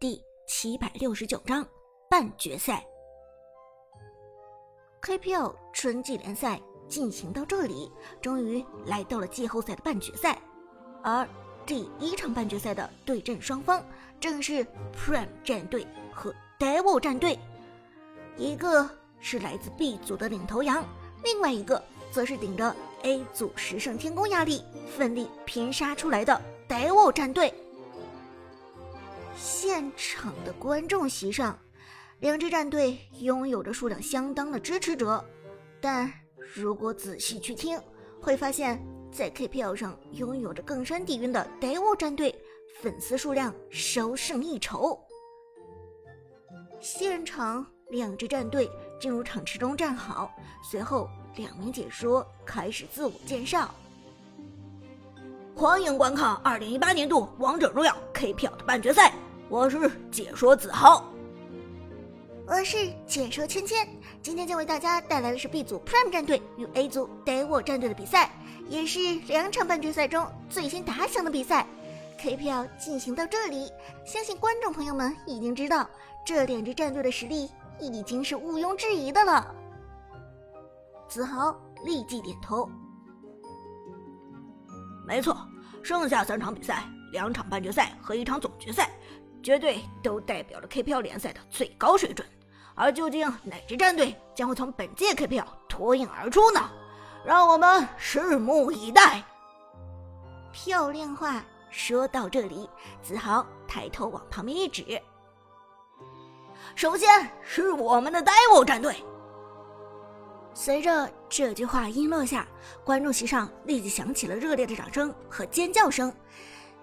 第七百六十九章半决赛。KPL 春季联赛进行到这里，终于来到了季后赛的半决赛。而第一场半决赛的对阵双方正是 Prime 战队和 Devil 战队，一个是来自 B 组的领头羊，另外一个则是顶着 A 组十胜天宫压力，奋力拼杀出来的 Devil 战队。现场的观众席上，两支战队拥有着数量相当的支持者，但如果仔细去听，会发现，在 KPL 上拥有着更深底蕴的 d e v 战队粉丝数量稍胜一筹。现场两支战队进入场池中站好，随后两名解说开始自我介绍。欢迎观看二零一八年度《王者荣耀》KPL 的半决赛。我是解说子豪，我是解说芊芊。今天将为大家带来的是 B 组 Prime 战队与 A 组 Devil 战队的比赛，也是两场半决赛中最先打响的比赛。KPL 进行到这里，相信观众朋友们已经知道这两支战队的实力已经是毋庸置疑的了。子豪立即点头，没错，剩下三场比赛，两场半决赛和一场总决赛。绝对都代表了 KPL 联赛的最高水准，而究竟哪支战队将会从本届 KPL 脱颖而出呢？让我们拭目以待。漂亮话说到这里，子豪抬头往旁边一指，首先是我们的 Devil 战队。随着这句话音落下，观众席上立即响起了热烈的掌声和尖叫声。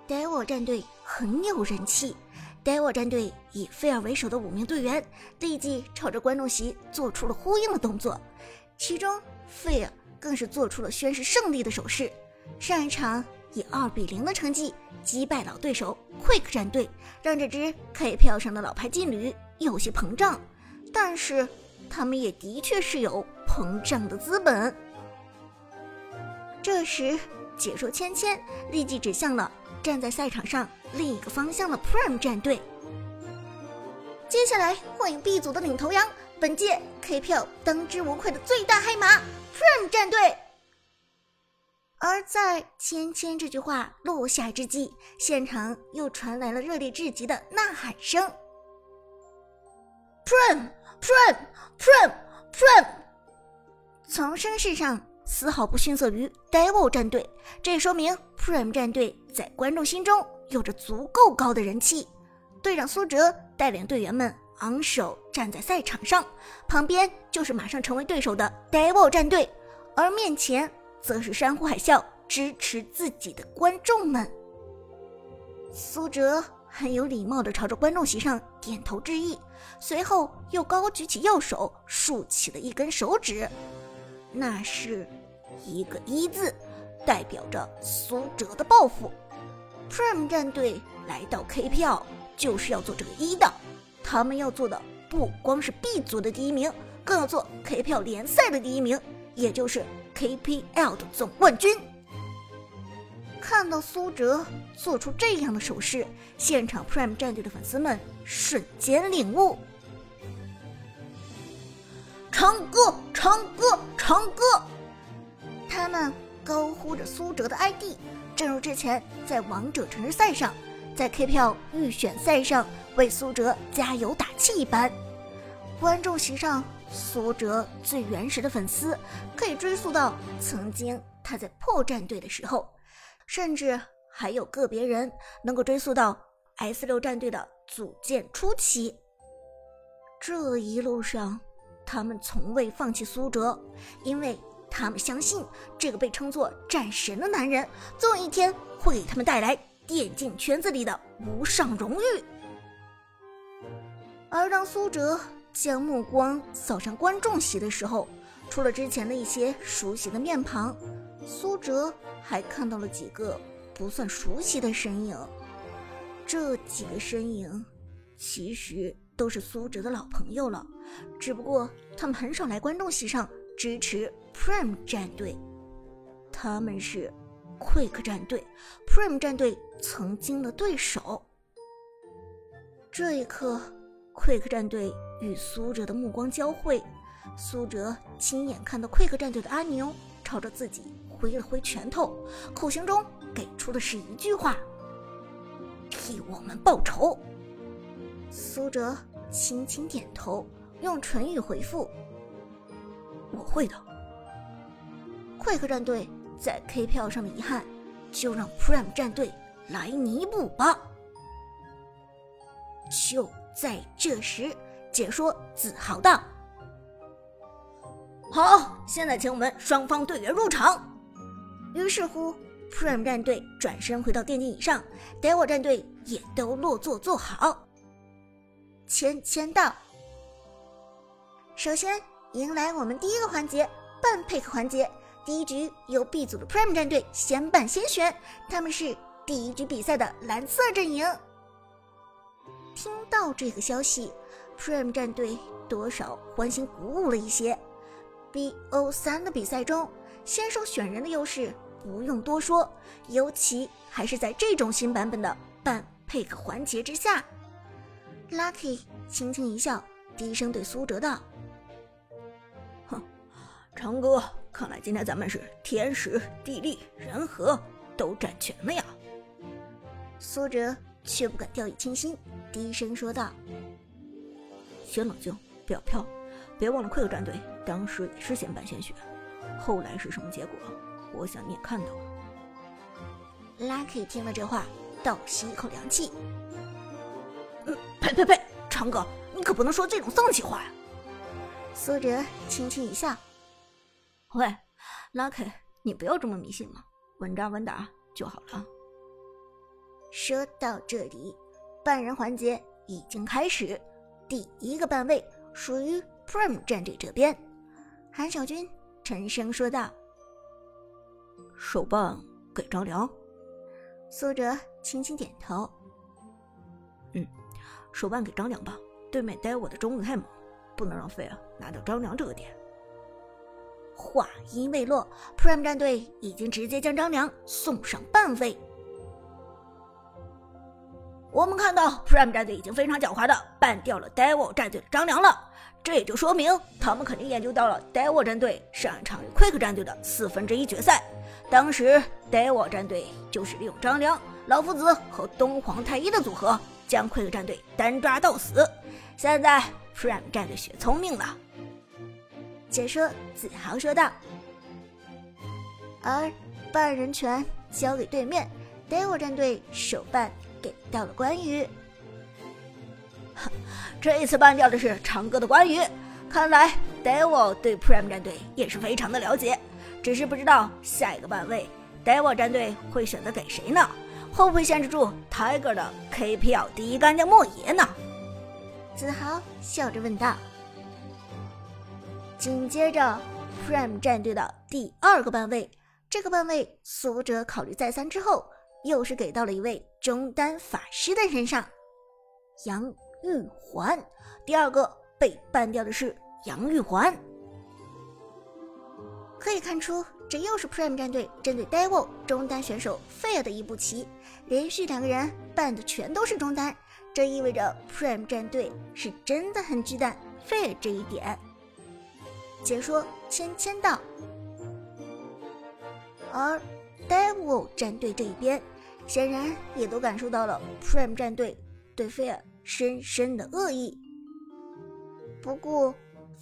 Devil 战队很有人气。Devil 战队以菲尔为首的五名队员立即朝着观众席做出了呼应的动作，其中菲尔更是做出了宣誓胜利的手势。上一场以二比零的成绩击败老对手 Quick 战队，让这支 KPL 上的老牌劲旅有些膨胀，但是他们也的确是有膨胀的资本。这时，解说芊芊立即指向了。站在赛场上另一个方向的 Prime 战队，接下来欢迎 B 组的领头羊，本届 KPL 当之无愧的最大黑马 Prime 战队。而在芊芊这句话落下之际，现场又传来了热烈至极的呐喊声：Prime，Prime，Prime，Prime！从声势上。丝毫不逊色于 Devil 战队，这也说明 Prime 战队在观众心中有着足够高的人气。队长苏哲带领队员们昂首站在赛场上，旁边就是马上成为对手的 Devil 战队，而面前则是山呼海啸支持自己的观众们。苏哲很有礼貌地朝着观众席上点头致意，随后又高举起右手，竖起了一根手指。那是一个一字，代表着苏哲的抱负。Prime 战队来到 KPL 就是要做这个一的，他们要做的不光是 B 组的第一名，更要做 KPL 联赛的第一名，也就是 KPL 的总冠军。看到苏哲做出这样的手势，现场 Prime 战队的粉丝们瞬间领悟。唱歌，唱歌，唱歌！他们高呼着苏哲的 ID，正如之前在王者城市赛上，在 KPL 预选赛上为苏哲加油打气一般。观众席上，苏哲最原始的粉丝可以追溯到曾经他在破战队的时候，甚至还有个别人能够追溯到 S 六战队的组建初期。这一路上。他们从未放弃苏哲，因为他们相信这个被称作战神的男人，总有一天会给他们带来电竞圈子里的无上荣誉。而当苏哲将目光扫向观众席的时候，除了之前的一些熟悉的面庞，苏哲还看到了几个不算熟悉的身影。这几个身影，其实。都是苏哲的老朋友了，只不过他们很少来观众席上支持 Prime 战队。他们是 Quick 战队，Prime 战队曾经的对手。这一刻，Quick 战队与苏哲的目光交汇，苏哲亲眼看到 Quick 战队的阿牛朝着自己挥了挥拳头，口型中给出的是一句话：“替我们报仇。”苏哲轻轻点头，用唇语回复：“我会的。”Quick 战队在 K 票上的遗憾，就让 Prime 战队来弥补吧。就在这时，解说自豪道：“好，现在请我们双方队员入场。”于是乎，Prime 战队转身回到电竞椅上，Devil 战队也都落座坐好。签签到。首先迎来我们第一个环节——半配合环节。第一局由 B 组的 Prime 战队先办先选，他们是第一局比赛的蓝色阵营。听到这个消息，Prime 战队多少欢欣鼓舞了一些。BO 三的比赛中，先手选人的优势不用多说，尤其还是在这种新版本的半配合环节之下。Lucky 轻轻一笑，低声对苏哲道：“哼，长哥，看来今天咱们是天时地利人和都占全了呀。”苏哲却不敢掉以轻心，低声说道：“先冷静，不要飘，别忘了快乐战队当时也是先办先选，后来是什么结果，我想你也看到了。”Lucky 听了这话，倒吸一口凉气。呸呸呸！长哥，你可不能说这种丧气话呀！苏哲轻轻一笑：“喂，Lucky，你不要这么迷信嘛，稳扎稳打就好了。”说到这里，半人环节已经开始，第一个半位属于 Prime 战队这边。韩小军沉声说道：“手办给张良。”苏哲轻轻点头：“嗯。”手办给张良吧，对面呆我的中路太猛，不能让费尔拿到张良这个点。话音未落，Prime 战队已经直接将张良送上半飞。我们看到 Prime 战队已经非常狡猾的办掉了 Devil 战队的张良了，这也就说明他们肯定研究到了 Devil 战队上一场与 Quick 战队的四分之一决赛，当时 Devil 战队就是利用张良、老夫子和东皇太一的组合。将 Quick 战队单抓到死，现在 Prime 战队学聪明了。解说自豪说道。而半人权交给对面 Devil 战队，手办给到了关羽。这一次办掉的是长歌的关羽，看来 Devil 对 Prime 战队也是非常的了解，只是不知道下一个半位 Devil 战队会选择给谁呢？会不会限制住 Tiger 的 KPL 第一干将莫邪呢？子豪笑着问道。紧接着，Prime 战队的第二个班位，这个班位苏哲考虑再三之后，又是给到了一位中单法师的身上，杨玉环。第二个被办掉的是杨玉环。可以看出，这又是 Prime 战队针对 Devil 中单选手费尔的一步棋，连续两个人办的全都是中单，这意味着 Prime 战队是真的很忌惮费尔这一点。解说签签到，而 Devil 战队这一边，显然也都感受到了 Prime 战队对费尔深深的恶意。不过，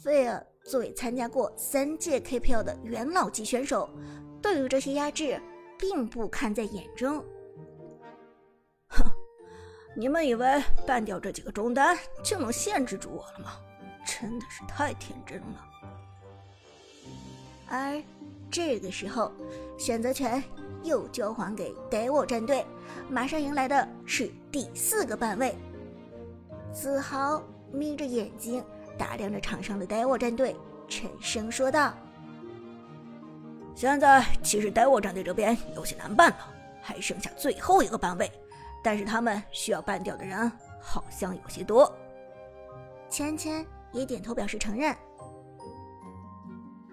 费尔。作为参加过三届 KPL 的元老级选手，对于这些压制并不看在眼中。哼，你们以为办掉这几个中单就能限制住我了吗？真的是太天真了。而这个时候，选择权又交还给 Devil 战队，马上迎来的是第四个半位。子豪眯着眼睛。打量着场上的 Devil 战队，沉声说道：“现在其实 Devil 战队这边有些难办了，还剩下最后一个班位，但是他们需要办掉的人好像有些多。”芊芊也点头表示承认：“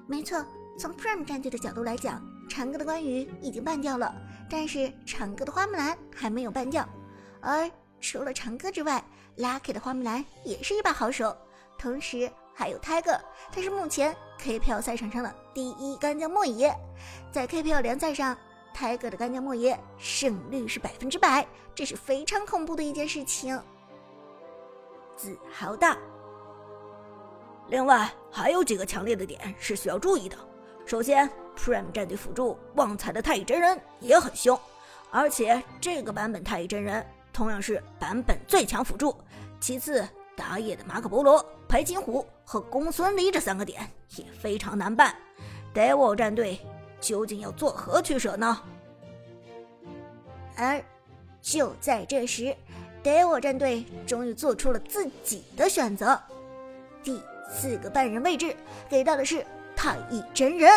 没错，从 Prime 战队的角度来讲，长歌的关羽已经办掉了，但是长歌的花木兰还没有办掉，而除了长歌之外，Lucky 的花木兰也是一把好手，同时还有 Tiger，他是目前 KPL 赛场上的第一干将莫邪，在 KPL 联赛上，Tiger 的干将莫邪胜率是百分之百，这是非常恐怖的一件事情。自豪大。另外还有几个强烈的点是需要注意的。首先，Prime 战队辅助旺财的太乙真人也很凶，而且这个版本太乙真人同样是版本最强辅助。其次，打野的马可波罗、白金虎和公孙离这三个点也非常难办。Devil 战队究竟要作何取舍呢？而就在这时，Devil 战队终于做出了自己的选择，第四个半人位置给到的是。太乙真人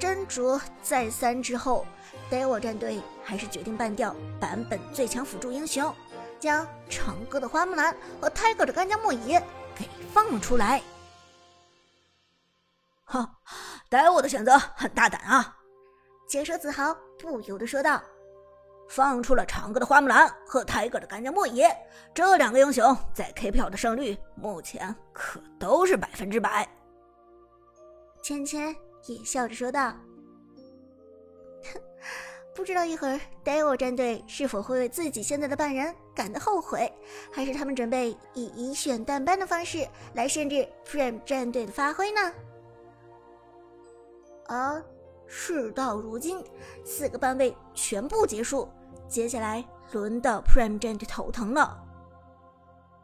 斟酌再三之后，Devil 战队还是决定办掉版本最强辅助英雄，将长歌的花木兰和 Tiger 的干将莫邪给放了出来。哈逮我的选择很大胆啊！解说子豪不由得说道：“放出了长歌的花木兰和 Tiger 的干将莫邪，这两个英雄在 KPL 的胜率目前可都是百分之百。”芊芊也笑着说道：“哼不知道一会儿 Devil 战队是否会为自己现在的扮人感到后悔，还是他们准备以以选淡班的方式来限制 Prime 战队的发挥呢？”而事到如今，四个班位全部结束，接下来轮到 Prime 战队头疼了。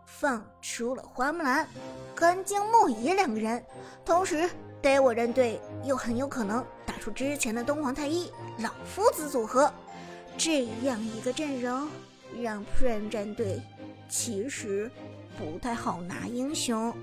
放出了花木兰、干将莫邪两个人，同时。Devil 战队又很有可能打出之前的东皇太一老夫子组合，这样一个阵容让 Prime 战队其实不太好拿英雄。